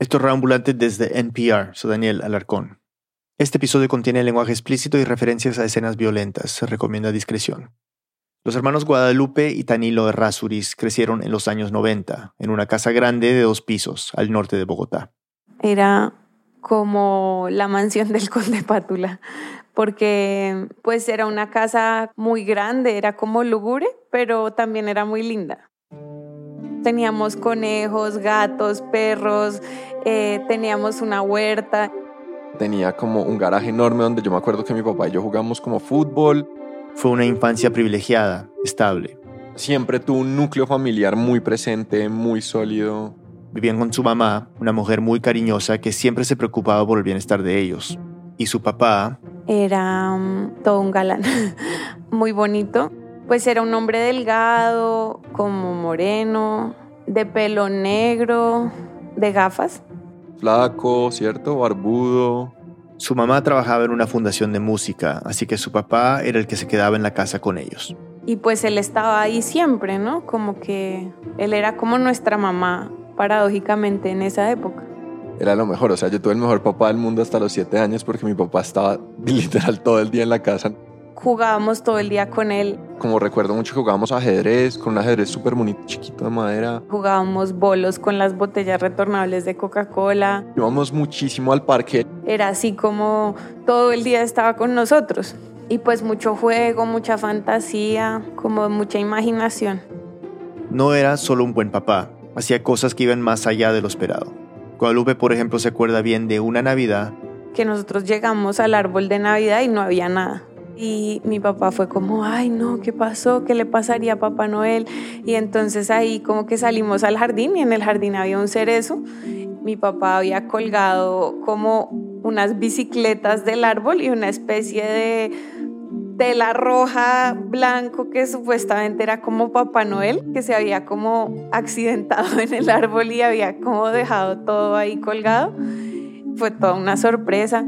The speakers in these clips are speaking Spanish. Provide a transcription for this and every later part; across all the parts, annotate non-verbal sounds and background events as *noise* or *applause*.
Esto es Reambulante desde NPR, soy Daniel Alarcón. Este episodio contiene lenguaje explícito y referencias a escenas violentas. Se recomienda discreción. Los hermanos Guadalupe y Tanilo Errázuriz crecieron en los años 90 en una casa grande de dos pisos al norte de Bogotá. Era como la mansión del conde Pátula, porque pues era una casa muy grande, era como lúgubre, pero también era muy linda. Teníamos conejos, gatos, perros, eh, teníamos una huerta. Tenía como un garaje enorme donde yo me acuerdo que mi papá y yo jugamos como fútbol. Fue una infancia privilegiada, estable. Siempre tuvo un núcleo familiar muy presente, muy sólido. Vivían con su mamá, una mujer muy cariñosa que siempre se preocupaba por el bienestar de ellos. Y su papá... Era um, todo un galán, *laughs* muy bonito. Pues era un hombre delgado, como moreno, de pelo negro, de gafas. Flaco, ¿cierto? Barbudo. Su mamá trabajaba en una fundación de música, así que su papá era el que se quedaba en la casa con ellos. Y pues él estaba ahí siempre, ¿no? Como que él era como nuestra mamá, paradójicamente, en esa época. Era lo mejor, o sea, yo tuve el mejor papá del mundo hasta los siete años porque mi papá estaba *laughs* literal todo el día en la casa jugábamos todo el día con él. Como recuerdo mucho que jugábamos ajedrez, con un ajedrez súper bonito, chiquito de madera. Jugábamos bolos con las botellas retornables de Coca-Cola. Íbamos muchísimo al parque. Era así como todo el día estaba con nosotros. Y pues mucho juego, mucha fantasía, como mucha imaginación. No era solo un buen papá, hacía cosas que iban más allá de lo esperado. Guadalupe, por ejemplo, se acuerda bien de una Navidad que nosotros llegamos al árbol de Navidad y no había nada. Y mi papá fue como, ay no, ¿qué pasó? ¿Qué le pasaría a Papá Noel? Y entonces ahí como que salimos al jardín y en el jardín había un cerezo. Mi papá había colgado como unas bicicletas del árbol y una especie de tela roja, blanco, que supuestamente era como Papá Noel, que se había como accidentado en el árbol y había como dejado todo ahí colgado. Fue toda una sorpresa.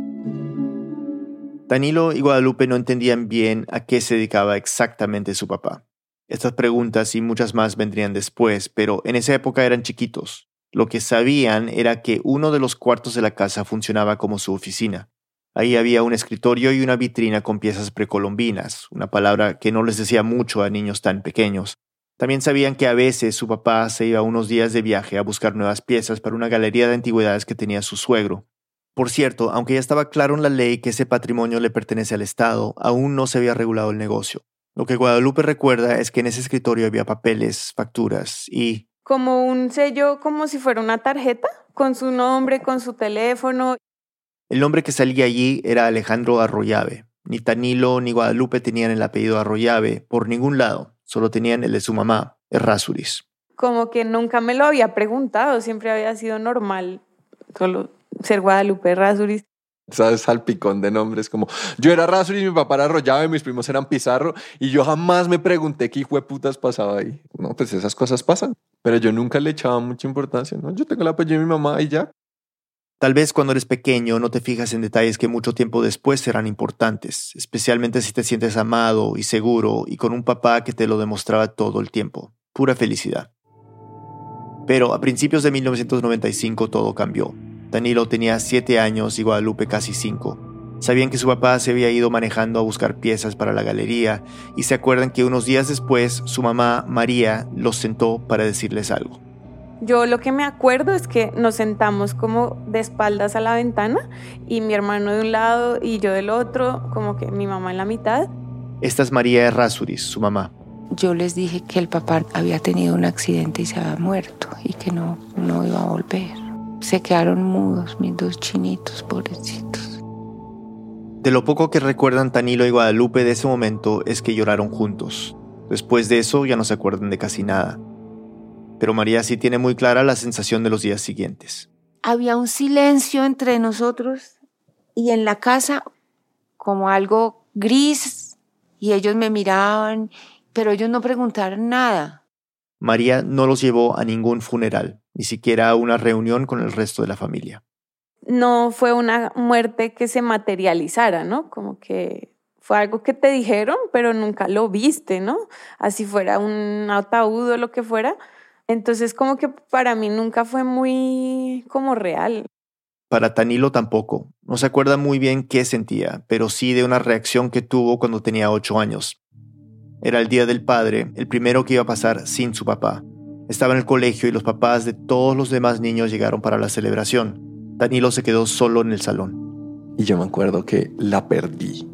Danilo y Guadalupe no entendían bien a qué se dedicaba exactamente su papá. Estas preguntas y muchas más vendrían después, pero en esa época eran chiquitos. Lo que sabían era que uno de los cuartos de la casa funcionaba como su oficina. Ahí había un escritorio y una vitrina con piezas precolombinas, una palabra que no les decía mucho a niños tan pequeños. También sabían que a veces su papá se iba unos días de viaje a buscar nuevas piezas para una galería de antigüedades que tenía su suegro, por cierto, aunque ya estaba claro en la ley que ese patrimonio le pertenece al Estado, aún no se había regulado el negocio. Lo que Guadalupe recuerda es que en ese escritorio había papeles, facturas y... Como un sello, como si fuera una tarjeta, con su nombre, con su teléfono. El nombre que salía allí era Alejandro Arroyave. Ni Tanilo ni Guadalupe tenían el apellido Arroyave por ningún lado, solo tenían el de su mamá, Errázuriz. Como que nunca me lo había preguntado, siempre había sido normal. Solo ser Guadalupe Rasuris. ¿Sabes? Salpicón de nombres como yo era Rasuris, mi papá era Arroyave, mis primos eran Pizarro y yo jamás me pregunté qué hijo de putas pasaba ahí. No, pues esas cosas pasan, pero yo nunca le echaba mucha importancia, ¿no? Yo tengo el apellido de mi mamá y ya. Tal vez cuando eres pequeño no te fijas en detalles que mucho tiempo después serán importantes, especialmente si te sientes amado y seguro y con un papá que te lo demostraba todo el tiempo. Pura felicidad. Pero a principios de 1995 todo cambió. Danilo tenía siete años y Guadalupe casi cinco. Sabían que su papá se había ido manejando a buscar piezas para la galería y se acuerdan que unos días después su mamá, María, los sentó para decirles algo. Yo lo que me acuerdo es que nos sentamos como de espaldas a la ventana y mi hermano de un lado y yo del otro, como que mi mamá en la mitad. Esta es María Errázuriz, su mamá. Yo les dije que el papá había tenido un accidente y se había muerto y que no, no iba a volver. Se quedaron mudos mis dos chinitos, pobrecitos. De lo poco que recuerdan Tanilo y Guadalupe de ese momento es que lloraron juntos. Después de eso ya no se acuerdan de casi nada. Pero María sí tiene muy clara la sensación de los días siguientes. Había un silencio entre nosotros y en la casa como algo gris y ellos me miraban, pero ellos no preguntaron nada. María no los llevó a ningún funeral, ni siquiera una reunión con el resto de la familia. No fue una muerte que se materializara, ¿no? Como que fue algo que te dijeron, pero nunca lo viste, ¿no? Así fuera un ataúd o lo que fuera, Entonces como que para mí nunca fue muy como real. Para Tanilo tampoco. No se acuerda muy bien qué sentía, pero sí de una reacción que tuvo cuando tenía ocho años. Era el Día del Padre, el primero que iba a pasar sin su papá. Estaba en el colegio y los papás de todos los demás niños llegaron para la celebración. Danilo se quedó solo en el salón. Y yo me acuerdo que la perdí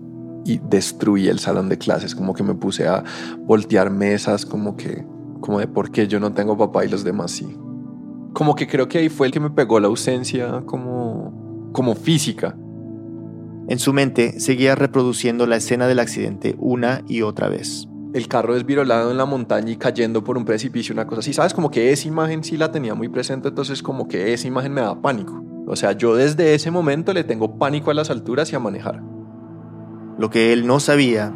y destruí el salón de clases, como que me puse a voltear mesas, como que, como de por qué yo no tengo papá y los demás sí. Como que creo que ahí fue el que me pegó la ausencia como, como física. En su mente seguía reproduciendo la escena del accidente una y otra vez el carro desvirolado en la montaña y cayendo por un precipicio, una cosa así, ¿sabes? Como que esa imagen sí la tenía muy presente, entonces como que esa imagen me da pánico. O sea, yo desde ese momento le tengo pánico a las alturas y a manejar. Lo que él no sabía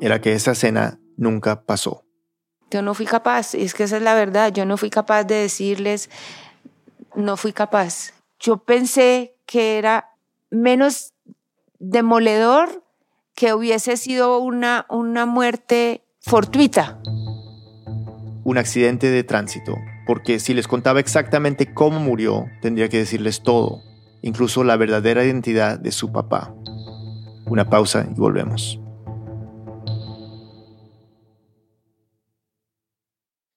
era que esa escena nunca pasó. Yo no fui capaz, es que esa es la verdad, yo no fui capaz de decirles, no fui capaz. Yo pensé que era menos demoledor que hubiese sido una, una muerte fortuita. Un accidente de tránsito, porque si les contaba exactamente cómo murió, tendría que decirles todo, incluso la verdadera identidad de su papá. Una pausa y volvemos.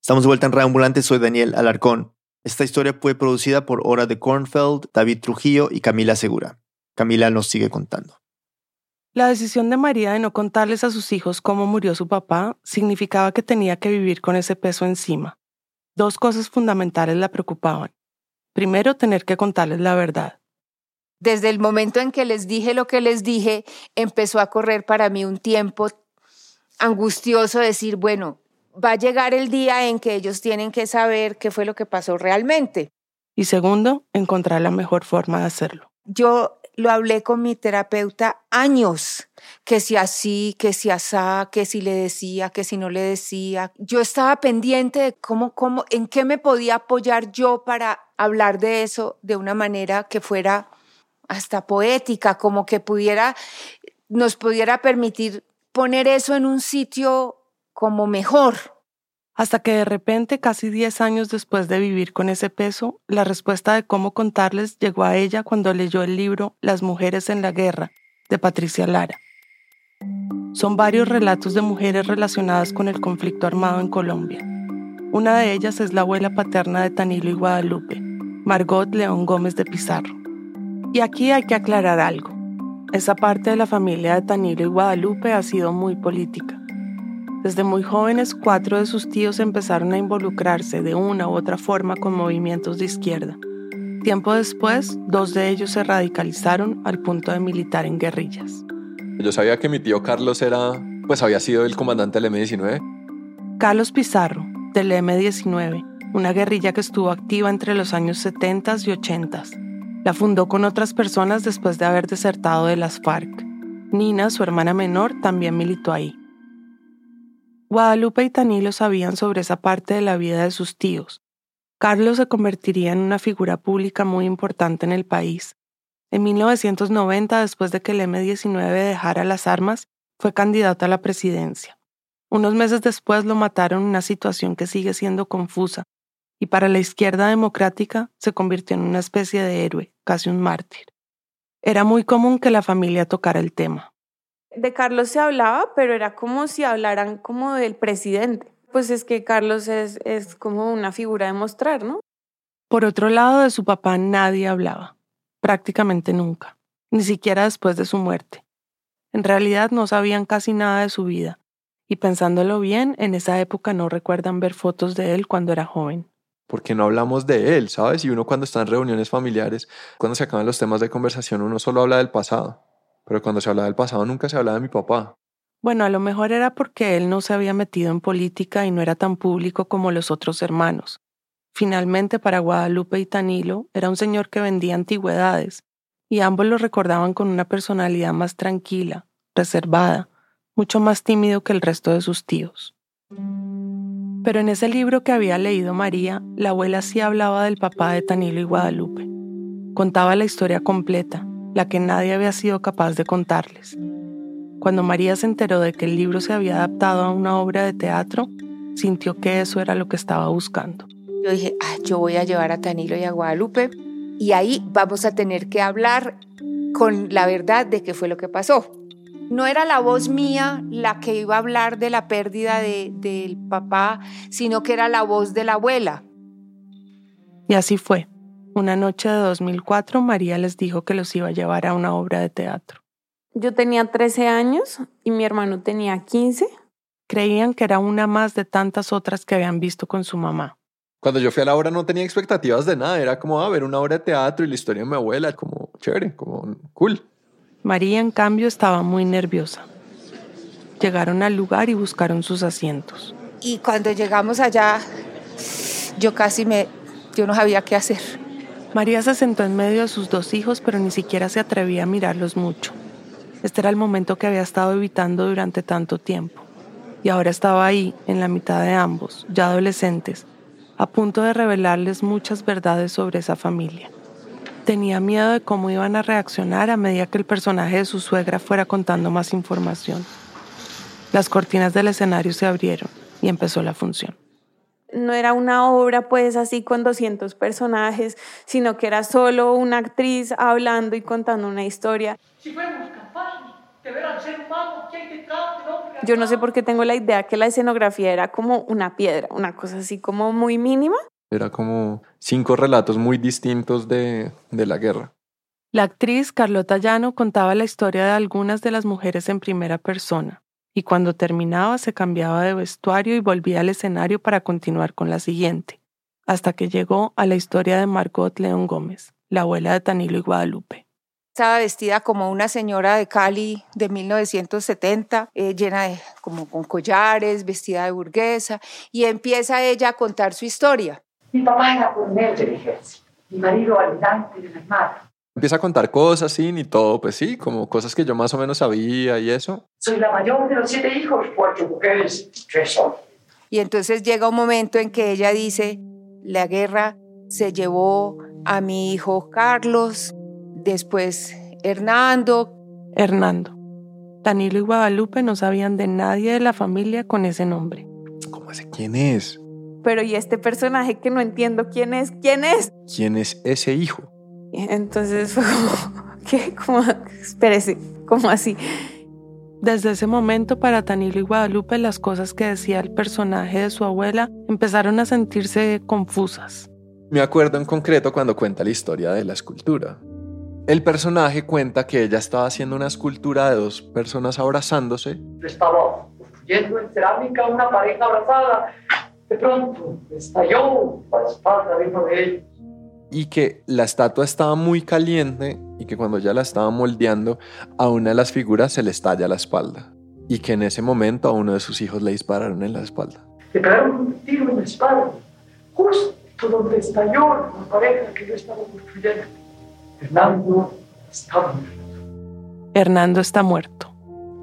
Estamos de vuelta en Reambulante, soy Daniel Alarcón. Esta historia fue producida por Hora de Kornfeld, David Trujillo y Camila Segura. Camila nos sigue contando. La decisión de María de no contarles a sus hijos cómo murió su papá significaba que tenía que vivir con ese peso encima. Dos cosas fundamentales la preocupaban. Primero, tener que contarles la verdad. Desde el momento en que les dije lo que les dije, empezó a correr para mí un tiempo angustioso decir, bueno, va a llegar el día en que ellos tienen que saber qué fue lo que pasó realmente. Y segundo, encontrar la mejor forma de hacerlo. Yo lo hablé con mi terapeuta años, que si así, que si asá, que si le decía, que si no le decía. Yo estaba pendiente de cómo, cómo, en qué me podía apoyar yo para hablar de eso de una manera que fuera hasta poética, como que pudiera, nos pudiera permitir poner eso en un sitio como mejor, hasta que de repente, casi 10 años después de vivir con ese peso, la respuesta de cómo contarles llegó a ella cuando leyó el libro Las mujeres en la guerra, de Patricia Lara. Son varios relatos de mujeres relacionadas con el conflicto armado en Colombia. Una de ellas es la abuela paterna de Tanilo y Guadalupe, Margot León Gómez de Pizarro. Y aquí hay que aclarar algo. Esa parte de la familia de Tanilo y Guadalupe ha sido muy política. Desde muy jóvenes, cuatro de sus tíos empezaron a involucrarse de una u otra forma con movimientos de izquierda. Tiempo después, dos de ellos se radicalizaron al punto de militar en guerrillas. Yo sabía que mi tío Carlos era, pues había sido el comandante del M-19. Carlos Pizarro, del M-19, una guerrilla que estuvo activa entre los años 70 y 80. La fundó con otras personas después de haber desertado de las FARC. Nina, su hermana menor, también militó ahí. Guadalupe y Tanilo sabían sobre esa parte de la vida de sus tíos. Carlos se convertiría en una figura pública muy importante en el país. En 1990, después de que el M-19 dejara las armas, fue candidato a la presidencia. Unos meses después lo mataron en una situación que sigue siendo confusa, y para la izquierda democrática se convirtió en una especie de héroe, casi un mártir. Era muy común que la familia tocara el tema. De Carlos se hablaba, pero era como si hablaran como del presidente. Pues es que Carlos es, es como una figura de mostrar, ¿no? Por otro lado, de su papá nadie hablaba, prácticamente nunca, ni siquiera después de su muerte. En realidad no sabían casi nada de su vida, y pensándolo bien, en esa época no recuerdan ver fotos de él cuando era joven. Porque no hablamos de él, ¿sabes? Y uno cuando está en reuniones familiares, cuando se acaban los temas de conversación, uno solo habla del pasado. Pero cuando se hablaba del pasado nunca se hablaba de mi papá. Bueno, a lo mejor era porque él no se había metido en política y no era tan público como los otros hermanos. Finalmente, para Guadalupe y Tanilo, era un señor que vendía antigüedades, y ambos lo recordaban con una personalidad más tranquila, reservada, mucho más tímido que el resto de sus tíos. Pero en ese libro que había leído María, la abuela sí hablaba del papá de Tanilo y Guadalupe. Contaba la historia completa, la que nadie había sido capaz de contarles. Cuando María se enteró de que el libro se había adaptado a una obra de teatro, sintió que eso era lo que estaba buscando. Yo dije, ah, yo voy a llevar a Tanilo y a Guadalupe y ahí vamos a tener que hablar con la verdad de qué fue lo que pasó. No era la voz mía la que iba a hablar de la pérdida de, del papá, sino que era la voz de la abuela. Y así fue. Una noche de 2004, María les dijo que los iba a llevar a una obra de teatro. Yo tenía 13 años y mi hermano tenía 15. Creían que era una más de tantas otras que habían visto con su mamá. Cuando yo fui a la obra no tenía expectativas de nada, era como a ver una obra de teatro y la historia de mi abuela, como chévere, como cool. María, en cambio, estaba muy nerviosa. Llegaron al lugar y buscaron sus asientos. Y cuando llegamos allá, yo casi me, yo no sabía qué hacer. María se sentó en medio de sus dos hijos, pero ni siquiera se atrevía a mirarlos mucho. Este era el momento que había estado evitando durante tanto tiempo. Y ahora estaba ahí, en la mitad de ambos, ya adolescentes, a punto de revelarles muchas verdades sobre esa familia. Tenía miedo de cómo iban a reaccionar a medida que el personaje de su suegra fuera contando más información. Las cortinas del escenario se abrieron y empezó la función. No era una obra pues así con 200 personajes, sino que era solo una actriz hablando y contando una historia. Si fuéramos capaces de ver al ser humano que hay detrás del hombre. Yo no sé por qué tengo la idea que la escenografía era como una piedra, una cosa así como muy mínima. Era como cinco relatos muy distintos de, de la guerra. La actriz Carlota Llano contaba la historia de algunas de las mujeres en primera persona, y cuando terminaba se cambiaba de vestuario y volvía al escenario para continuar con la siguiente, hasta que llegó a la historia de Margot León Gómez, la abuela de Tanilo y Guadalupe. Estaba vestida como una señora de Cali de 1970, eh, llena de como con collares, vestida de burguesa, y empieza ella a contar su historia. Mi papá era coronel del ejército, mi marido almirante de la armada. Empieza a contar cosas, sí, y todo, pues sí, como cosas que yo más o menos sabía y eso. Soy la mayor de los siete hijos, cuatro mujeres, tres hombres. Y entonces llega un momento en que ella dice, la guerra se llevó a mi hijo Carlos, después Hernando. Hernando. Danilo y Guadalupe no sabían de nadie de la familia con ese nombre. ¿Cómo ese quién es? Pero ¿y este personaje que no entiendo quién es? ¿Quién es? ¿Quién es ese hijo? Entonces fue como, *laughs* ¿qué? Como, espérese, ¿cómo así? Desde ese momento para Danilo y Guadalupe las cosas que decía el personaje de su abuela empezaron a sentirse confusas. Me acuerdo en concreto cuando cuenta la historia de la escultura. El personaje cuenta que ella estaba haciendo una escultura de dos personas abrazándose. Estaba construyendo en cerámica una pareja abrazada. De pronto estalló la espalda de uno de ellos. Y que la estatua estaba muy caliente y que cuando ella la estaba moldeando, a una de las figuras se le estalla la espalda. Y que en ese momento a uno de sus hijos le dispararon en la espalda. Le pegaron un tiro en la espalda, justo donde estalló la pareja que yo estaba construyendo. Hernando estaba muerto. Hernando está muerto.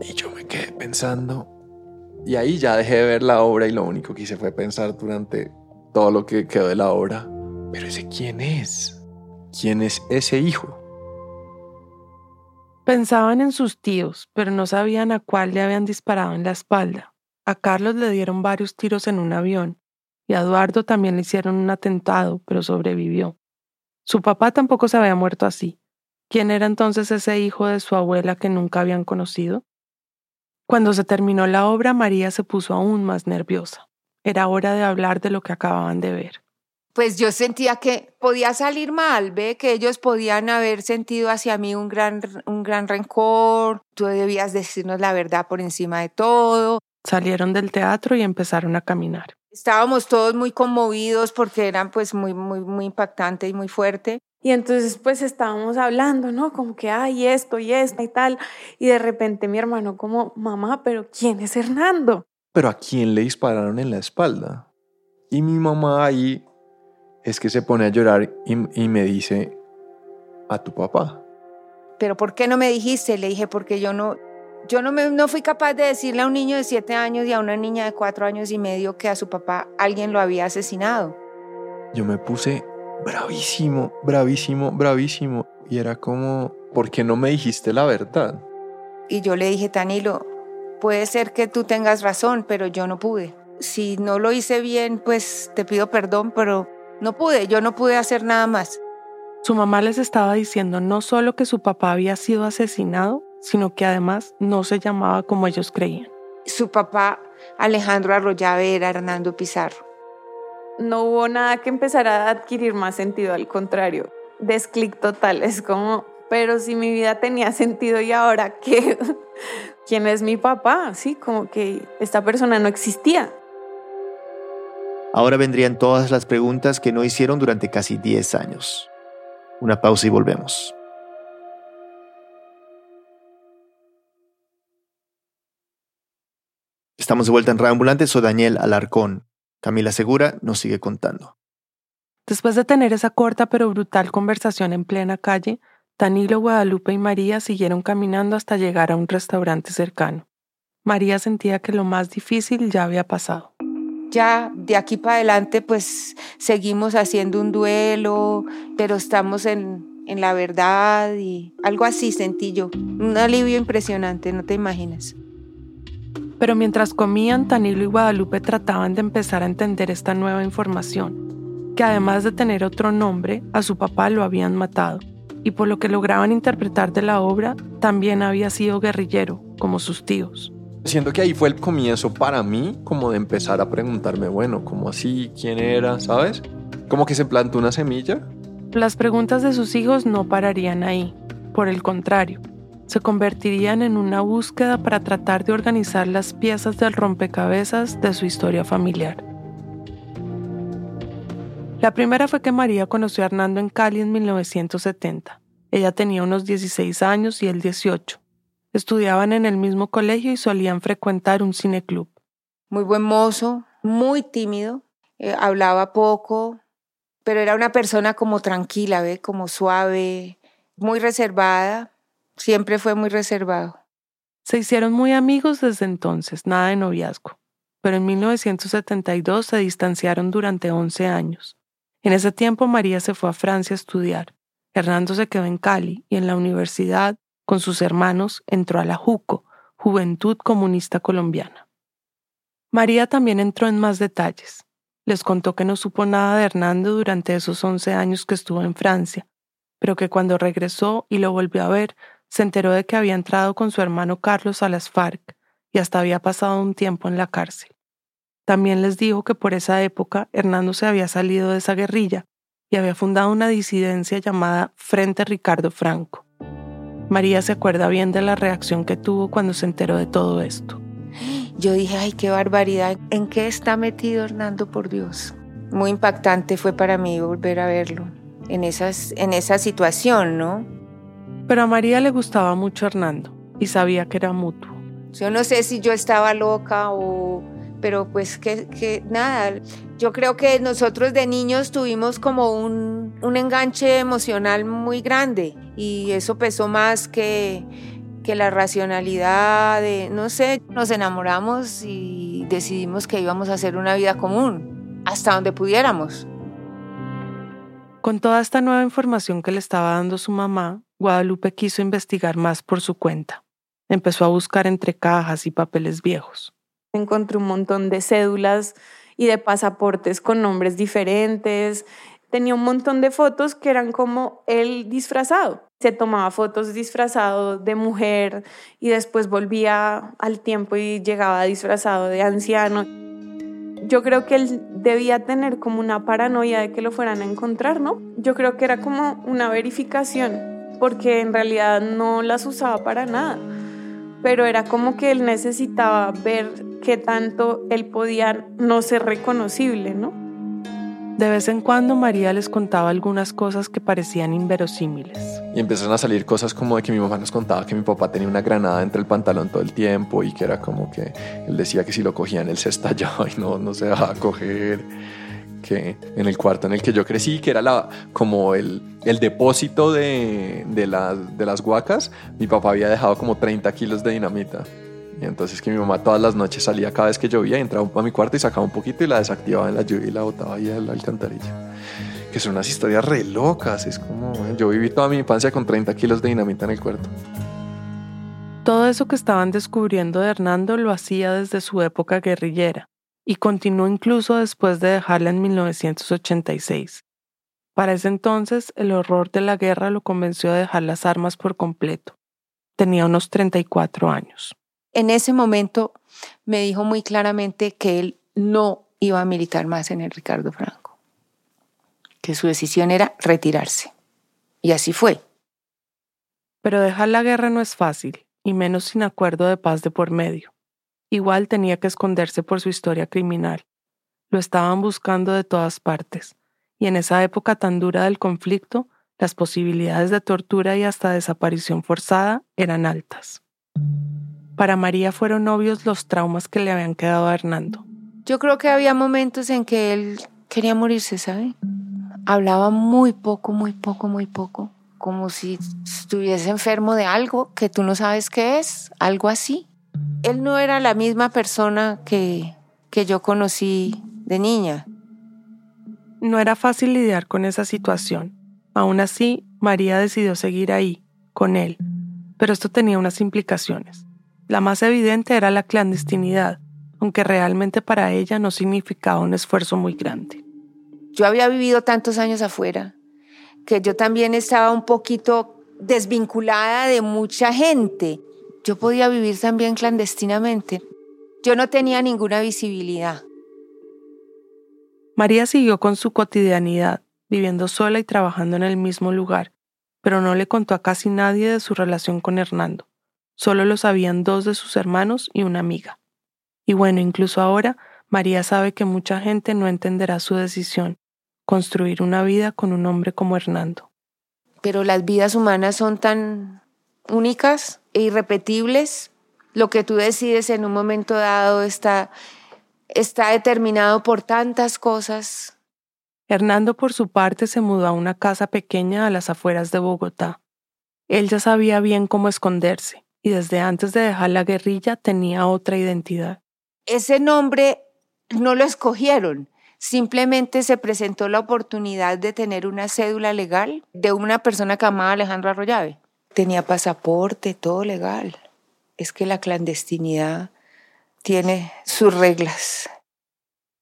Y yo me quedé pensando. Y ahí ya dejé de ver la obra y lo único que hice fue pensar durante todo lo que quedó de la obra. Pero ese quién es? ¿Quién es ese hijo? Pensaban en sus tíos, pero no sabían a cuál le habían disparado en la espalda. A Carlos le dieron varios tiros en un avión y a Eduardo también le hicieron un atentado, pero sobrevivió. Su papá tampoco se había muerto así. ¿Quién era entonces ese hijo de su abuela que nunca habían conocido? Cuando se terminó la obra, María se puso aún más nerviosa. Era hora de hablar de lo que acababan de ver. Pues yo sentía que podía salir mal, ve que ellos podían haber sentido hacia mí un gran, un gran rencor, tú debías decirnos la verdad por encima de todo. Salieron del teatro y empezaron a caminar. Estábamos todos muy conmovidos porque eran pues muy, muy, muy impactante y muy fuerte. Y entonces pues estábamos hablando, ¿no? Como que hay esto y esto y tal. Y de repente mi hermano como, mamá, pero ¿quién es Hernando? Pero ¿a quién le dispararon en la espalda? Y mi mamá ahí es que se pone a llorar y, y me dice, a tu papá. Pero ¿por qué no me dijiste? Le dije, porque yo no, yo no, me, no fui capaz de decirle a un niño de siete años y a una niña de cuatro años y medio que a su papá alguien lo había asesinado. Yo me puse bravísimo, bravísimo, bravísimo. Y era como, ¿por qué no me dijiste la verdad? Y yo le dije, Tanilo, puede ser que tú tengas razón, pero yo no pude. Si no lo hice bien, pues te pido perdón, pero no pude, yo no pude hacer nada más. Su mamá les estaba diciendo no solo que su papá había sido asesinado, sino que además no se llamaba como ellos creían. Su papá, Alejandro Arroyave, era Hernando Pizarro. No hubo nada que empezara a adquirir más sentido, al contrario, desclic total, es como, pero si mi vida tenía sentido y ahora qué, *laughs* ¿quién es mi papá? Sí, como que esta persona no existía. Ahora vendrían todas las preguntas que no hicieron durante casi 10 años. Una pausa y volvemos. Estamos de vuelta en Reambulante, soy Daniel Alarcón. Camila Segura nos sigue contando. Después de tener esa corta pero brutal conversación en plena calle, Danilo, Guadalupe y María siguieron caminando hasta llegar a un restaurante cercano. María sentía que lo más difícil ya había pasado. Ya de aquí para adelante pues seguimos haciendo un duelo, pero estamos en, en la verdad y algo así sentí yo. Un alivio impresionante, no te imaginas. Pero mientras comían, Tanilo y Guadalupe trataban de empezar a entender esta nueva información, que además de tener otro nombre, a su papá lo habían matado, y por lo que lograban interpretar de la obra, también había sido guerrillero, como sus tíos. Siento que ahí fue el comienzo para mí, como de empezar a preguntarme, bueno, ¿cómo así? ¿Quién era? ¿Sabes? Como que se plantó una semilla. Las preguntas de sus hijos no pararían ahí, por el contrario, se convertirían en una búsqueda para tratar de organizar las piezas del rompecabezas de su historia familiar. La primera fue que María conoció a Hernando en Cali en 1970. Ella tenía unos 16 años y él 18. Estudiaban en el mismo colegio y solían frecuentar un cineclub. Muy buen mozo, muy tímido, eh, hablaba poco, pero era una persona como tranquila, ¿ve? como suave, muy reservada, Siempre fue muy reservado. Se hicieron muy amigos desde entonces, nada de noviazgo. Pero en 1972 se distanciaron durante 11 años. En ese tiempo María se fue a Francia a estudiar. Hernando se quedó en Cali y en la universidad, con sus hermanos, entró a la JUCO, Juventud Comunista Colombiana. María también entró en más detalles. Les contó que no supo nada de Hernando durante esos 11 años que estuvo en Francia, pero que cuando regresó y lo volvió a ver, se enteró de que había entrado con su hermano Carlos a las FARC y hasta había pasado un tiempo en la cárcel. También les dijo que por esa época Hernando se había salido de esa guerrilla y había fundado una disidencia llamada Frente Ricardo Franco. María se acuerda bien de la reacción que tuvo cuando se enteró de todo esto. Yo dije, ay, qué barbaridad, ¿en qué está metido Hernando por Dios? Muy impactante fue para mí volver a verlo en, esas, en esa situación, ¿no? Pero a María le gustaba mucho Hernando y sabía que era mutuo. Yo no sé si yo estaba loca o... Pero pues que, que nada, yo creo que nosotros de niños tuvimos como un, un enganche emocional muy grande y eso pesó más que, que la racionalidad de, no sé, nos enamoramos y decidimos que íbamos a hacer una vida común, hasta donde pudiéramos. Con toda esta nueva información que le estaba dando su mamá, Guadalupe quiso investigar más por su cuenta. Empezó a buscar entre cajas y papeles viejos. Encontré un montón de cédulas y de pasaportes con nombres diferentes. Tenía un montón de fotos que eran como él disfrazado. Se tomaba fotos disfrazado de mujer y después volvía al tiempo y llegaba disfrazado de anciano. Yo creo que él debía tener como una paranoia de que lo fueran a encontrar, ¿no? Yo creo que era como una verificación porque en realidad no las usaba para nada, pero era como que él necesitaba ver qué tanto él podía no ser reconocible, ¿no? De vez en cuando María les contaba algunas cosas que parecían inverosímiles. Y empezaron a salir cosas como de que mi mamá nos contaba que mi papá tenía una granada entre el pantalón todo el tiempo y que era como que él decía que si lo cogían él se estallaba *laughs* y no, no se dejaba coger que en el cuarto en el que yo crecí, que era la, como el, el depósito de, de, de las guacas, mi papá había dejado como 30 kilos de dinamita. Y entonces que mi mamá todas las noches salía cada vez que llovía, entraba a mi cuarto y sacaba un poquito y la desactivaba en la lluvia y la botaba ahí al alcantarillo. Que son unas historias re locas, es como, yo viví toda mi infancia con 30 kilos de dinamita en el cuarto. Todo eso que estaban descubriendo de Hernando lo hacía desde su época guerrillera y continuó incluso después de dejarla en 1986. Para ese entonces, el horror de la guerra lo convenció a dejar las armas por completo. Tenía unos 34 años. En ese momento me dijo muy claramente que él no iba a militar más en el Ricardo Franco, que su decisión era retirarse. Y así fue. Pero dejar la guerra no es fácil, y menos sin acuerdo de paz de por medio. Igual tenía que esconderse por su historia criminal. Lo estaban buscando de todas partes y en esa época tan dura del conflicto, las posibilidades de tortura y hasta desaparición forzada eran altas. Para María fueron obvios los traumas que le habían quedado a Hernando. Yo creo que había momentos en que él quería morirse, ¿sabe? Hablaba muy poco, muy poco, muy poco, como si estuviese enfermo de algo que tú no sabes qué es, algo así. Él no era la misma persona que, que yo conocí de niña. No era fácil lidiar con esa situación. Aún así, María decidió seguir ahí, con él. Pero esto tenía unas implicaciones. La más evidente era la clandestinidad, aunque realmente para ella no significaba un esfuerzo muy grande. Yo había vivido tantos años afuera que yo también estaba un poquito desvinculada de mucha gente. Yo podía vivir también clandestinamente. Yo no tenía ninguna visibilidad. María siguió con su cotidianidad, viviendo sola y trabajando en el mismo lugar, pero no le contó a casi nadie de su relación con Hernando. Solo lo sabían dos de sus hermanos y una amiga. Y bueno, incluso ahora, María sabe que mucha gente no entenderá su decisión, construir una vida con un hombre como Hernando. Pero las vidas humanas son tan únicas e irrepetibles. Lo que tú decides en un momento dado está está determinado por tantas cosas. Hernando por su parte se mudó a una casa pequeña a las afueras de Bogotá. Él ya sabía bien cómo esconderse y desde antes de dejar la guerrilla tenía otra identidad. Ese nombre no lo escogieron, simplemente se presentó la oportunidad de tener una cédula legal de una persona que amaba Alejandro Arroyave. Tenía pasaporte, todo legal. Es que la clandestinidad tiene sus reglas.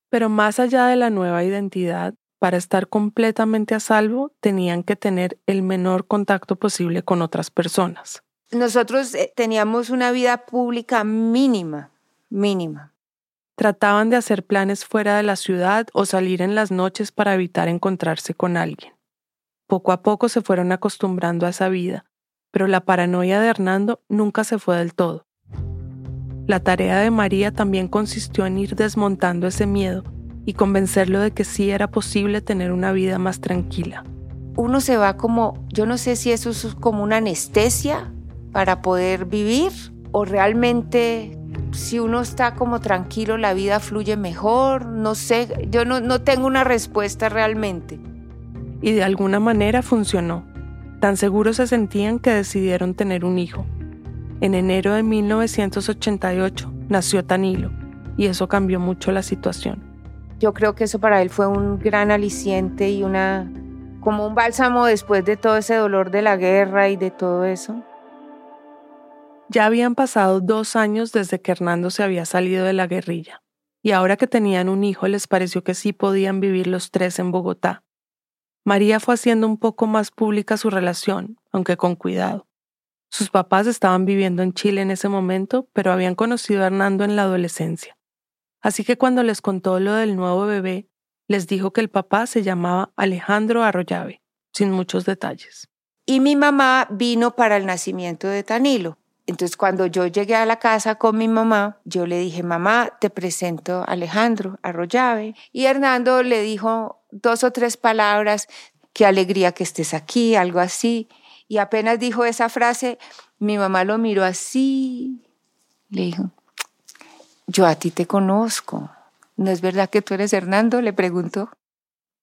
Pero más allá de la nueva identidad, para estar completamente a salvo, tenían que tener el menor contacto posible con otras personas. Nosotros eh, teníamos una vida pública mínima, mínima. Trataban de hacer planes fuera de la ciudad o salir en las noches para evitar encontrarse con alguien. Poco a poco se fueron acostumbrando a esa vida, pero la paranoia de Hernando nunca se fue del todo. La tarea de María también consistió en ir desmontando ese miedo y convencerlo de que sí era posible tener una vida más tranquila. Uno se va como, yo no sé si eso es como una anestesia para poder vivir o realmente si uno está como tranquilo la vida fluye mejor, no sé, yo no, no tengo una respuesta realmente. Y de alguna manera funcionó. Tan seguros se sentían que decidieron tener un hijo. En enero de 1988 nació Tanilo y eso cambió mucho la situación. Yo creo que eso para él fue un gran aliciente y una como un bálsamo después de todo ese dolor de la guerra y de todo eso. Ya habían pasado dos años desde que Hernando se había salido de la guerrilla, y ahora que tenían un hijo les pareció que sí podían vivir los tres en Bogotá. María fue haciendo un poco más pública su relación, aunque con cuidado. Sus papás estaban viviendo en Chile en ese momento, pero habían conocido a Hernando en la adolescencia. Así que cuando les contó lo del nuevo bebé, les dijo que el papá se llamaba Alejandro Arroyave, sin muchos detalles. Y mi mamá vino para el nacimiento de Tanilo. Entonces cuando yo llegué a la casa con mi mamá, yo le dije, mamá, te presento a Alejandro Arroyave. Y Hernando le dijo dos o tres palabras, qué alegría que estés aquí, algo así. Y apenas dijo esa frase, mi mamá lo miró así. Le dijo, yo a ti te conozco. ¿No es verdad que tú eres Hernando? Le preguntó.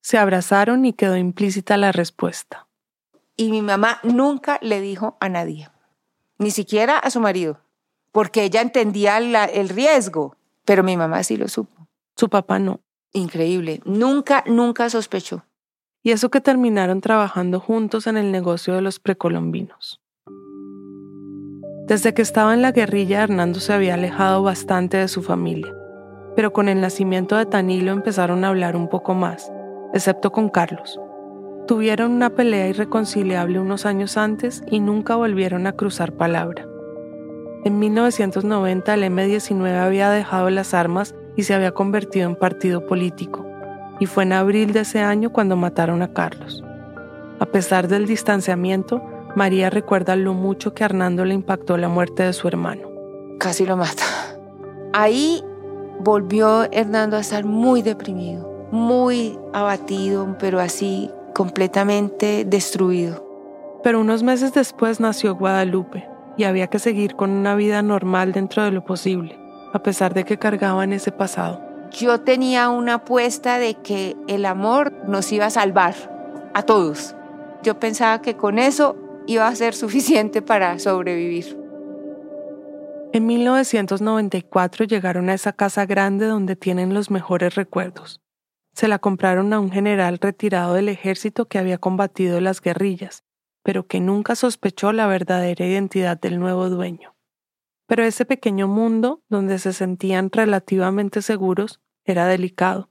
Se abrazaron y quedó implícita la respuesta. Y mi mamá nunca le dijo a nadie, ni siquiera a su marido, porque ella entendía el riesgo, pero mi mamá sí lo supo. Su papá no. Increíble. Nunca, nunca sospechó y eso que terminaron trabajando juntos en el negocio de los precolombinos. Desde que estaba en la guerrilla, Hernando se había alejado bastante de su familia. pero con el nacimiento de Tanilo empezaron a hablar un poco más, excepto con Carlos. Tuvieron una pelea irreconciliable unos años antes y nunca volvieron a cruzar palabra. En 1990 el M-19 había dejado las armas y se había convertido en partido político, y fue en abril de ese año cuando mataron a Carlos. A pesar del distanciamiento, María recuerda lo mucho que a Hernando le impactó la muerte de su hermano. Casi lo mata. Ahí volvió Hernando a estar muy deprimido, muy abatido, pero así completamente destruido. Pero unos meses después nació Guadalupe y había que seguir con una vida normal dentro de lo posible, a pesar de que cargaban ese pasado. Yo tenía una apuesta de que el amor nos iba a salvar a todos. Yo pensaba que con eso iba a ser *laughs* suficiente para sobrevivir. En 1994 llegaron a esa casa grande donde tienen los mejores recuerdos. Se la compraron a un general retirado del ejército que había combatido las guerrillas, pero que nunca sospechó la verdadera identidad del nuevo dueño. Pero ese pequeño mundo, donde se sentían relativamente seguros, era delicado.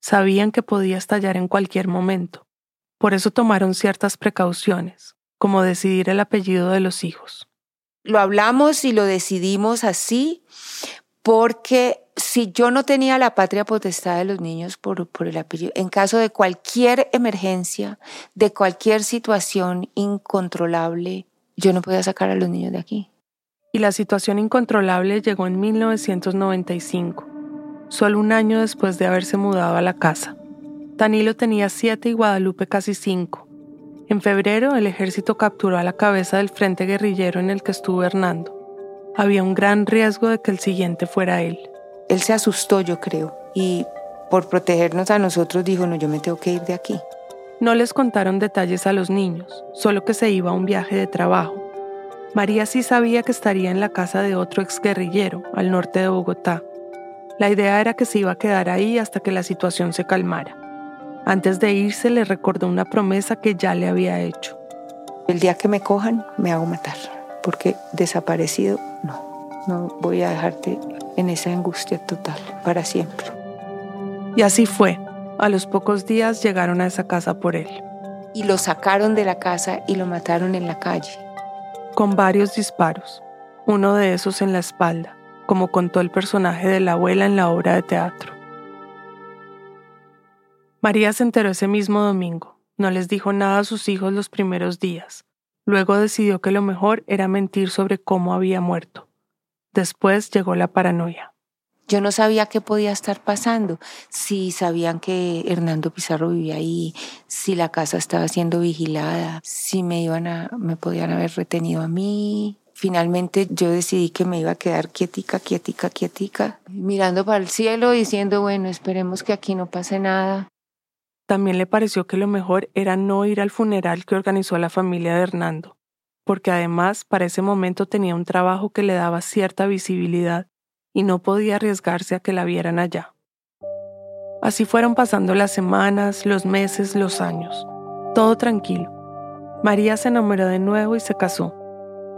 Sabían que podía estallar en cualquier momento. Por eso tomaron ciertas precauciones, como decidir el apellido de los hijos. Lo hablamos y lo decidimos así porque si yo no tenía la patria potestad de los niños por, por, el apellido, en caso de cualquier emergencia, de cualquier situación incontrolable, yo no podía sacar a los niños de aquí. Y la situación incontrolable llegó en 1995, solo un año después de haberse mudado a la casa. Danilo tenía siete y Guadalupe casi cinco. En febrero, el ejército capturó a la cabeza del frente guerrillero en el que estuvo Hernando. Había un gran riesgo de que el siguiente fuera él. Él se asustó, yo creo, y por protegernos a nosotros dijo, no, yo me tengo que ir de aquí. No les contaron detalles a los niños, solo que se iba a un viaje de trabajo. María sí sabía que estaría en la casa de otro exguerrillero, al norte de Bogotá. La idea era que se iba a quedar ahí hasta que la situación se calmara. Antes de irse le recordó una promesa que ya le había hecho. El día que me cojan me hago matar, porque desaparecido no, no voy a dejarte en esa angustia total para siempre. Y así fue. A los pocos días llegaron a esa casa por él. Y lo sacaron de la casa y lo mataron en la calle. Con varios disparos, uno de esos en la espalda, como contó el personaje de la abuela en la obra de teatro. María se enteró ese mismo domingo. No les dijo nada a sus hijos los primeros días. Luego decidió que lo mejor era mentir sobre cómo había muerto. Después llegó la paranoia. Yo no sabía qué podía estar pasando, si sabían que Hernando Pizarro vivía ahí, si la casa estaba siendo vigilada, si me iban a, me podían haber retenido a mí. Finalmente yo decidí que me iba a quedar quietica, quietica, quietica, mirando para el cielo, diciendo, bueno, esperemos que aquí no pase nada. También le pareció que lo mejor era no ir al funeral que organizó la familia de Hernando, porque además para ese momento tenía un trabajo que le daba cierta visibilidad y no podía arriesgarse a que la vieran allá. Así fueron pasando las semanas, los meses, los años. Todo tranquilo. María se enamoró de nuevo y se casó.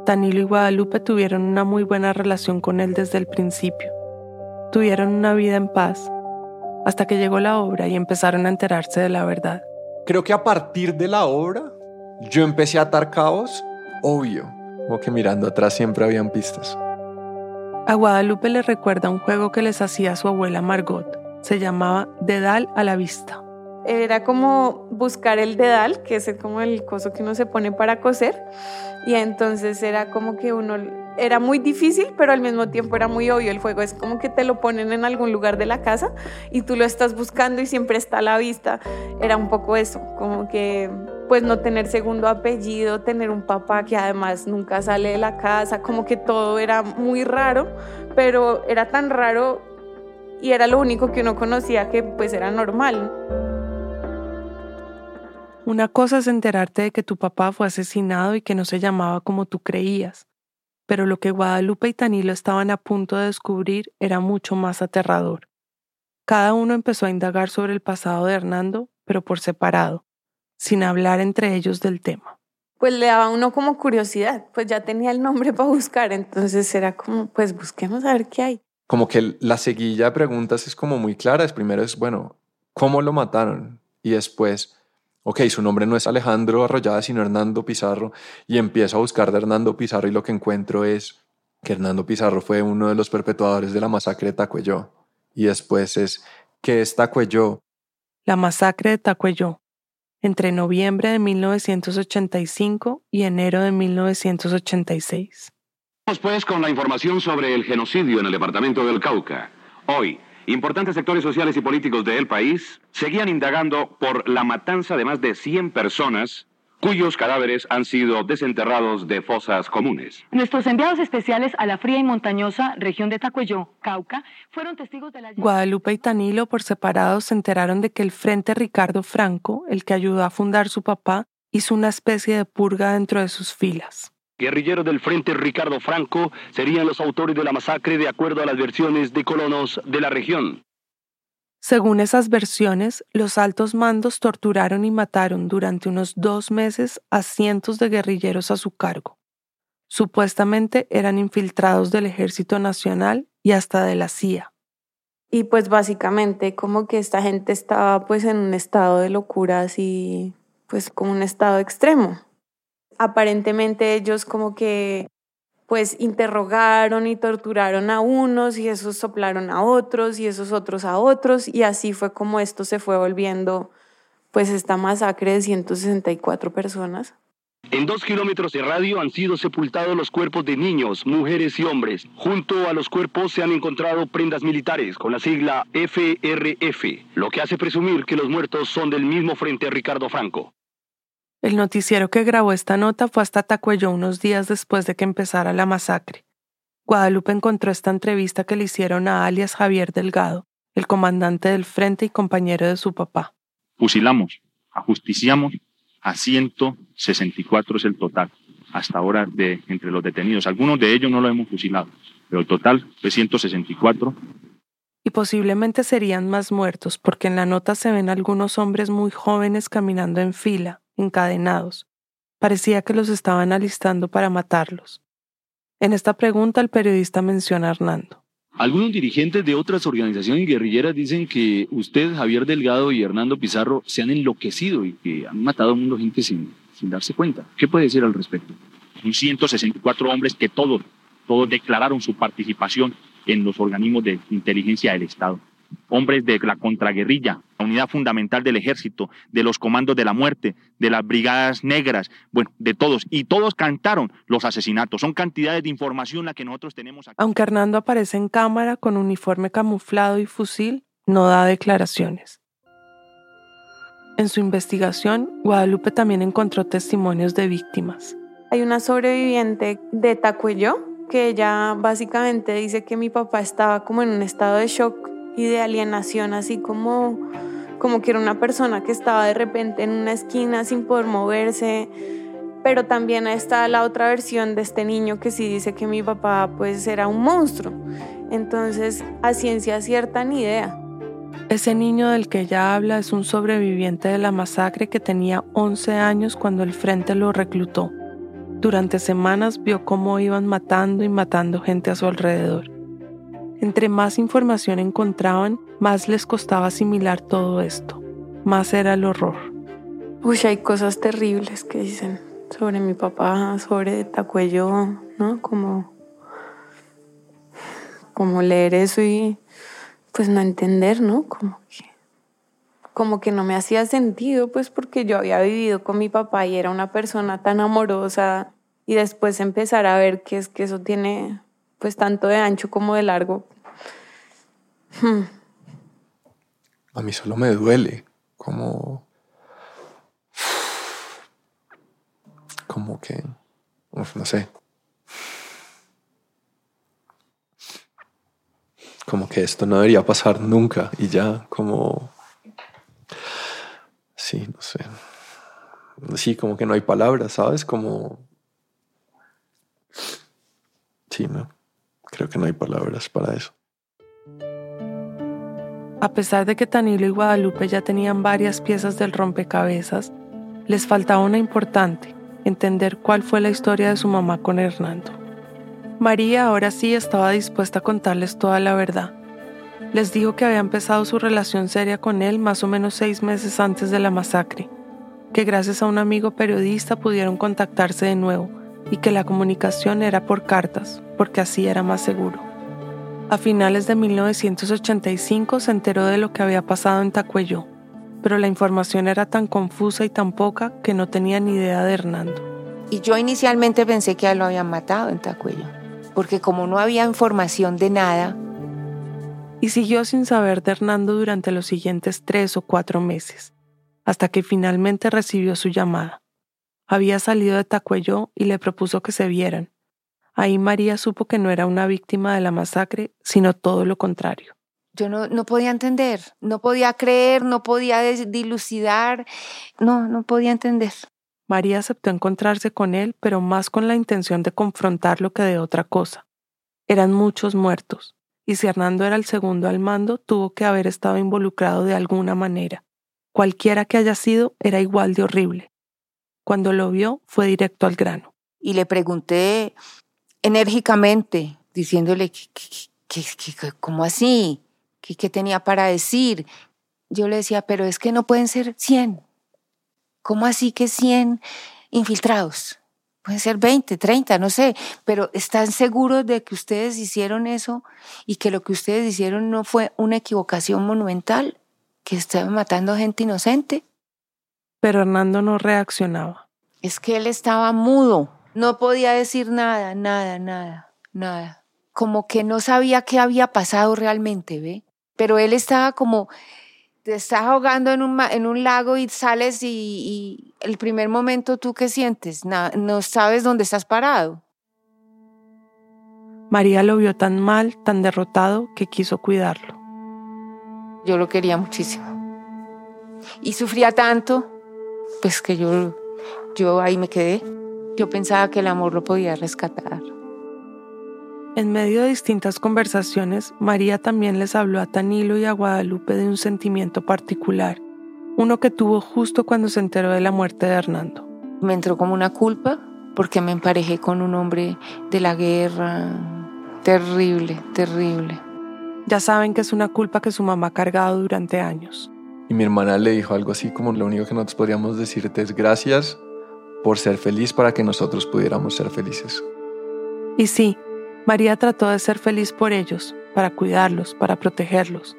Danilo y Guadalupe tuvieron una muy buena relación con él desde el principio. Tuvieron una vida en paz hasta que llegó la obra y empezaron a enterarse de la verdad. Creo que a partir de la obra yo empecé a atar cabos, obvio, como que mirando atrás siempre habían pistas. A Guadalupe le recuerda un juego que les hacía su abuela Margot. Se llamaba Dedal a la vista. Era como buscar el dedal, que es como el coso que uno se pone para coser. Y entonces era como que uno era muy difícil, pero al mismo tiempo era muy obvio el juego. Es como que te lo ponen en algún lugar de la casa y tú lo estás buscando y siempre está a la vista. Era un poco eso, como que pues no tener segundo apellido, tener un papá que además nunca sale de la casa, como que todo era muy raro, pero era tan raro y era lo único que uno conocía que pues era normal. Una cosa es enterarte de que tu papá fue asesinado y que no se llamaba como tú creías pero lo que Guadalupe y Tanilo estaban a punto de descubrir era mucho más aterrador. Cada uno empezó a indagar sobre el pasado de Hernando, pero por separado, sin hablar entre ellos del tema. Pues le daba uno como curiosidad, pues ya tenía el nombre para buscar, entonces era como, pues busquemos a ver qué hay. como que la seguilla de preguntas es como muy clara. Es primero es, bueno, ¿cómo lo mataron? Y después, ok, su nombre no es Alejandro Arroyada, sino Hernando Pizarro. Y empiezo a buscar de Hernando Pizarro y lo que encuentro es que Hernando Pizarro fue uno de los perpetuadores de la masacre de Tacuelló. Y después es, ¿qué es Tacuelló? La masacre de Tacuelló, entre noviembre de 1985 y enero de 1986. Vamos pues con la información sobre el genocidio en el departamento del Cauca. Hoy, importantes sectores sociales y políticos del país seguían indagando por la matanza de más de 100 personas cuyos cadáveres han sido desenterrados de fosas comunes. Nuestros enviados especiales a la fría y montañosa región de Tacuelló, Cauca, fueron testigos de la... Guadalupe y Tanilo por separado se enteraron de que el Frente Ricardo Franco, el que ayudó a fundar su papá, hizo una especie de purga dentro de sus filas. Guerrilleros del Frente Ricardo Franco serían los autores de la masacre de acuerdo a las versiones de colonos de la región. Según esas versiones, los altos mandos torturaron y mataron durante unos dos meses a cientos de guerrilleros a su cargo. Supuestamente eran infiltrados del Ejército Nacional y hasta de la CIA. Y pues básicamente como que esta gente estaba pues en un estado de locura así, pues como un estado extremo. Aparentemente ellos como que pues interrogaron y torturaron a unos y esos soplaron a otros y esos otros a otros y así fue como esto se fue volviendo pues esta masacre de 164 personas. En dos kilómetros de radio han sido sepultados los cuerpos de niños, mujeres y hombres. Junto a los cuerpos se han encontrado prendas militares con la sigla FRF, lo que hace presumir que los muertos son del mismo frente Ricardo Franco. El noticiero que grabó esta nota fue hasta Tacuello unos días después de que empezara la masacre. Guadalupe encontró esta entrevista que le hicieron a alias Javier Delgado, el comandante del frente y compañero de su papá. Fusilamos, ajusticiamos a 164 es el total hasta ahora de entre los detenidos. Algunos de ellos no lo hemos fusilado, pero el total fue 164. Y posiblemente serían más muertos porque en la nota se ven algunos hombres muy jóvenes caminando en fila, encadenados. Parecía que los estaban alistando para matarlos. En esta pregunta el periodista menciona a Hernando. Algunos dirigentes de otras organizaciones guerrilleras dicen que usted, Javier Delgado y Hernando Pizarro se han enloquecido y que han matado a de gente sin, sin darse cuenta. ¿Qué puede decir al respecto? Son 164 hombres que todos, todos declararon su participación en los organismos de inteligencia del Estado hombres de la contraguerrilla, la unidad fundamental del ejército, de los comandos de la muerte, de las brigadas negras, bueno, de todos. Y todos cantaron los asesinatos. Son cantidades de información la que nosotros tenemos aquí. Aunque Hernando aparece en cámara con uniforme camuflado y fusil, no da declaraciones. En su investigación, Guadalupe también encontró testimonios de víctimas. Hay una sobreviviente de Tacuello que ella básicamente dice que mi papá estaba como en un estado de shock y de alienación, así como, como que era una persona que estaba de repente en una esquina sin poder moverse. Pero también está la otra versión de este niño que sí dice que mi papá pues era un monstruo. Entonces, a ciencia cierta ni idea. Ese niño del que ella habla es un sobreviviente de la masacre que tenía 11 años cuando el frente lo reclutó. Durante semanas vio cómo iban matando y matando gente a su alrededor. Entre más información encontraban, más les costaba asimilar todo esto. Más era el horror. Uy, hay cosas terribles que dicen sobre mi papá, sobre Tacuello, ¿no? Como, como leer eso y pues no entender, ¿no? Como que, como que no me hacía sentido, pues porque yo había vivido con mi papá y era una persona tan amorosa y después empezar a ver que es que eso tiene pues tanto de ancho como de largo. A mí solo me duele, como... Como que... no sé. Como que esto no debería pasar nunca y ya, como... Sí, no sé. Sí, como que no hay palabras, ¿sabes? Como... Sí, no. Creo que no hay palabras para eso. A pesar de que Tanilo y Guadalupe ya tenían varias piezas del rompecabezas, les faltaba una importante, entender cuál fue la historia de su mamá con Hernando. María ahora sí estaba dispuesta a contarles toda la verdad. Les dijo que había empezado su relación seria con él más o menos seis meses antes de la masacre, que gracias a un amigo periodista pudieron contactarse de nuevo y que la comunicación era por cartas, porque así era más seguro. A finales de 1985 se enteró de lo que había pasado en Tacuello, pero la información era tan confusa y tan poca que no tenía ni idea de Hernando. Y yo inicialmente pensé que a él lo habían matado en Tacuello, porque como no había información de nada, y siguió sin saber de Hernando durante los siguientes tres o cuatro meses, hasta que finalmente recibió su llamada. Había salido de Tacuello y le propuso que se vieran. Ahí María supo que no era una víctima de la masacre, sino todo lo contrario. yo no, no podía entender, no podía creer, no podía dilucidar, no, no podía entender. María aceptó encontrarse con él, pero más con la intención de confrontarlo que de otra cosa. Eran muchos muertos, y si Hernando era el segundo al mando, tuvo que haber estado involucrado de alguna manera. Cualquiera que haya sido, era igual de horrible. Cuando lo vio, fue directo al grano. Y le pregunté enérgicamente, diciéndole, que, que, ¿cómo así? ¿Qué, ¿Qué tenía para decir? Yo le decía, pero es que no pueden ser 100. ¿Cómo así que 100 infiltrados? Pueden ser 20, 30, no sé, pero ¿están seguros de que ustedes hicieron eso y que lo que ustedes hicieron no fue una equivocación monumental? ¿Que estaban matando gente inocente? Pero Hernando no reaccionaba. Es que él estaba mudo, no podía decir nada, nada, nada, nada. Como que no sabía qué había pasado realmente, ¿ve? Pero él estaba como, te estás ahogando en un, en un lago y sales y, y el primer momento tú qué sientes, Na- no sabes dónde estás parado. María lo vio tan mal, tan derrotado, que quiso cuidarlo. Yo lo quería muchísimo. Y sufría tanto, pues que yo, yo ahí me quedé. Yo pensaba que el amor lo podía rescatar. En medio de distintas conversaciones, María también les habló a Tanilo y a Guadalupe de un sentimiento particular, uno que tuvo justo cuando se enteró de la muerte de Hernando. me entró como una culpa porque me emparejé con un hombre de la guerra. Terrible, terrible. Ya saben que es una culpa que su mamá ha cargado durante años. Y mi hermana le dijo algo así como lo único que nosotros podríamos decirte es gracias por ser feliz para que nosotros pudiéramos ser felices. Y sí, María trató de ser feliz por ellos, para cuidarlos, para protegerlos.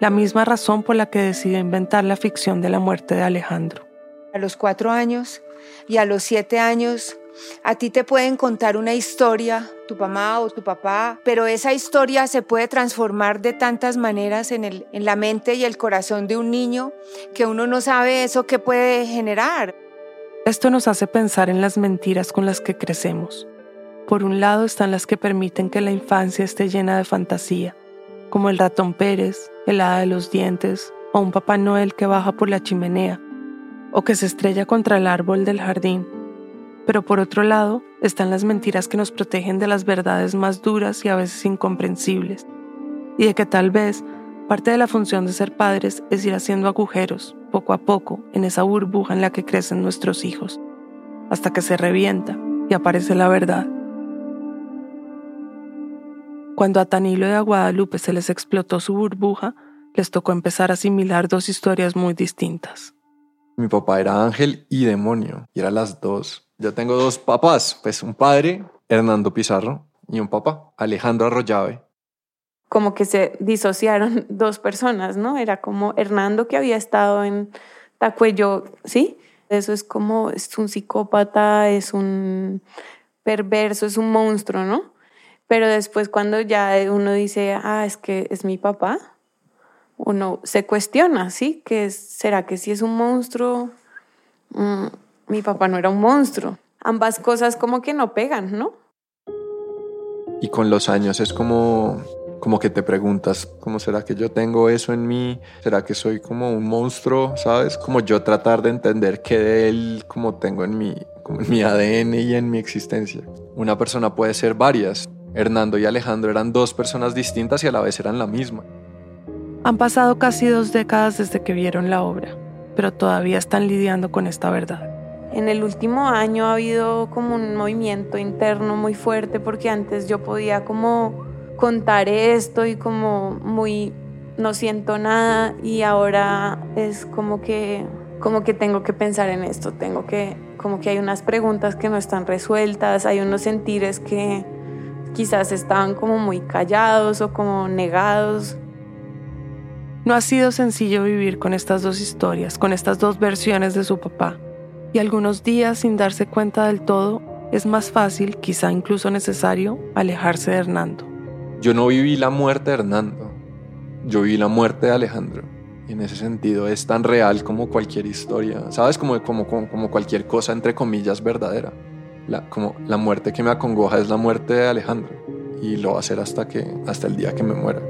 La misma razón por la que decidió inventar la ficción de la muerte de Alejandro. A los cuatro años y a los siete años, a ti te pueden contar una historia, tu mamá o tu papá, pero esa historia se puede transformar de tantas maneras en, el, en la mente y el corazón de un niño que uno no sabe eso que puede generar. Esto nos hace pensar en las mentiras con las que crecemos. Por un lado están las que permiten que la infancia esté llena de fantasía, como el ratón Pérez, el hada de los dientes o un Papá Noel que baja por la chimenea o que se estrella contra el árbol del jardín. Pero por otro lado están las mentiras que nos protegen de las verdades más duras y a veces incomprensibles, y de que tal vez parte de la función de ser padres es ir haciendo agujeros, poco a poco, en esa burbuja en la que crecen nuestros hijos, hasta que se revienta y aparece la verdad. Cuando a Tanilo y a Guadalupe se les explotó su burbuja, les tocó empezar a asimilar dos historias muy distintas. Mi papá era ángel y demonio, y eran las dos. Yo tengo dos papás, pues un padre, Hernando Pizarro, y un papá, Alejandro Arroyave. Como que se disociaron *laughs* dos personas, ¿no? Era como Hernando que había estado en Tacuello, ¿sí? Eso es como, es un psicópata, es un perverso, es un monstruo, ¿no? Pero después cuando ya uno dice, ah, es que es mi papá, uno se cuestiona, ¿sí? Que ¿Será que sí es un monstruo? Mm, mi papá no era un monstruo. Ambas cosas como que no pegan, ¿no? Y con los años es como, como que te preguntas, ¿cómo será que yo tengo eso en mí? ¿Será que soy como un monstruo? ¿Sabes? Como yo tratar de entender qué de él como tengo en mi, como en mi ADN y en mi existencia. Una persona puede ser varias. Hernando y Alejandro eran dos personas distintas y a la vez eran la misma. Han pasado casi dos décadas desde que vieron la obra, pero todavía están lidiando con esta verdad. En el último año ha habido como un movimiento interno muy fuerte porque antes yo podía como contar esto y como muy no siento nada y ahora es como que como que tengo que pensar en esto, tengo que como que hay unas preguntas que no están resueltas, hay unos sentires que quizás estaban como muy callados o como negados. No ha sido sencillo vivir con estas dos historias, con estas dos versiones de su papá. Y algunos días sin darse cuenta del todo, es más fácil, quizá incluso necesario, alejarse de Hernando. Yo no viví la muerte de Hernando, yo viví la muerte de Alejandro. Y en ese sentido es tan real como cualquier historia, ¿sabes? Como, como, como, cualquier cosa, entre comillas, verdadera. La, como la muerte que me acongoja es la muerte de Alejandro. Y lo va a hacer hasta, que, hasta el día que me muera.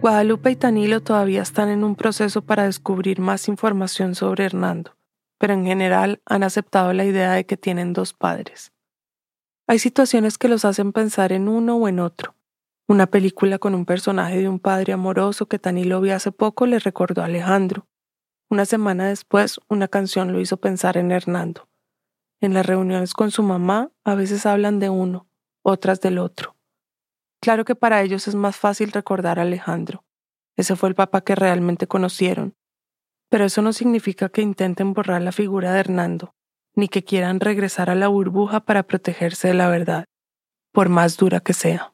Guadalupe y Tanilo todavía están en un proceso para descubrir más información sobre Hernando, pero en general han aceptado la idea de que tienen dos padres. Hay situaciones que los hacen pensar en uno o en otro. Una película con un personaje de un padre amoroso que Tanilo vio hace poco le recordó a Alejandro. Una semana después, una canción lo hizo pensar en Hernando. En las reuniones con su mamá, a veces hablan de uno, otras del otro. Claro que para ellos es más fácil recordar a Alejandro. Ese fue el papá que realmente conocieron. Pero eso no significa que intenten borrar la figura de Hernando, ni que quieran regresar a la burbuja para protegerse de la verdad, por más dura que sea.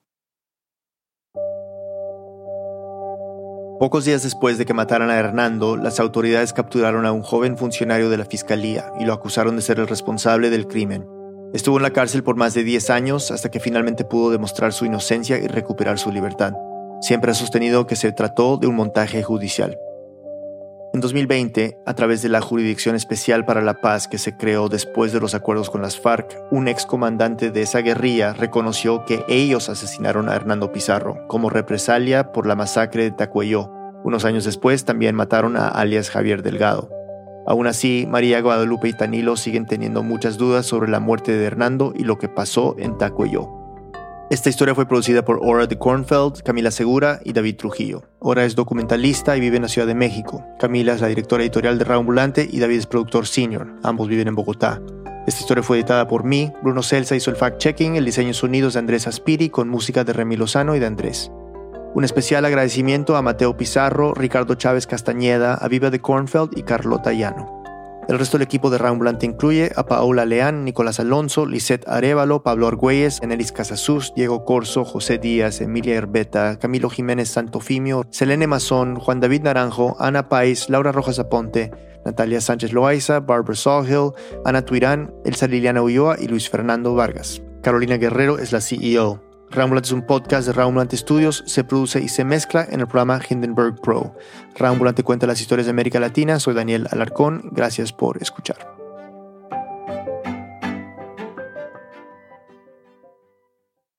Pocos días después de que mataran a Hernando, las autoridades capturaron a un joven funcionario de la fiscalía y lo acusaron de ser el responsable del crimen. Estuvo en la cárcel por más de 10 años hasta que finalmente pudo demostrar su inocencia y recuperar su libertad. Siempre ha sostenido que se trató de un montaje judicial. En 2020, a través de la Jurisdicción Especial para la Paz que se creó después de los acuerdos con las FARC, un excomandante de esa guerrilla reconoció que ellos asesinaron a Hernando Pizarro como represalia por la masacre de Tacuello. Unos años después también mataron a alias Javier Delgado. Aún así, María Guadalupe y Tanilo siguen teniendo muchas dudas sobre la muerte de Hernando y lo que pasó en Tacuello. Esta historia fue producida por Ora de Kornfeld, Camila Segura y David Trujillo. Ora es documentalista y vive en la Ciudad de México. Camila es la directora editorial de Raambulante y David es productor senior. Ambos viven en Bogotá. Esta historia fue editada por mí, Bruno Celsa hizo el fact-checking, el diseño sonidos de Andrés Aspiri con música de Remy Lozano y de Andrés. Un especial agradecimiento a Mateo Pizarro, Ricardo Chávez Castañeda, Aviva de Kornfeld y Carlota Llano. El resto del equipo de Raumblante incluye a Paola Leán, Nicolás Alonso, Lisette Arevalo, Pablo Argüelles, Enelis Casasus, Diego Corso, José Díaz, Emilia Herbeta, Camilo Jiménez Santofimio, Selene Mazón, Juan David Naranjo, Ana Pais, Laura Rojas Aponte, Natalia Sánchez Loaiza, Barbara Sawhill, Ana Tuirán, Elsa Liliana Ulloa y Luis Fernando Vargas. Carolina Guerrero es la CEO. Rambulante es un podcast de Rambulante Studios, se produce y se mezcla en el programa Hindenburg Pro. Rambulante cuenta las historias de América Latina, soy Daniel Alarcón, gracias por escuchar.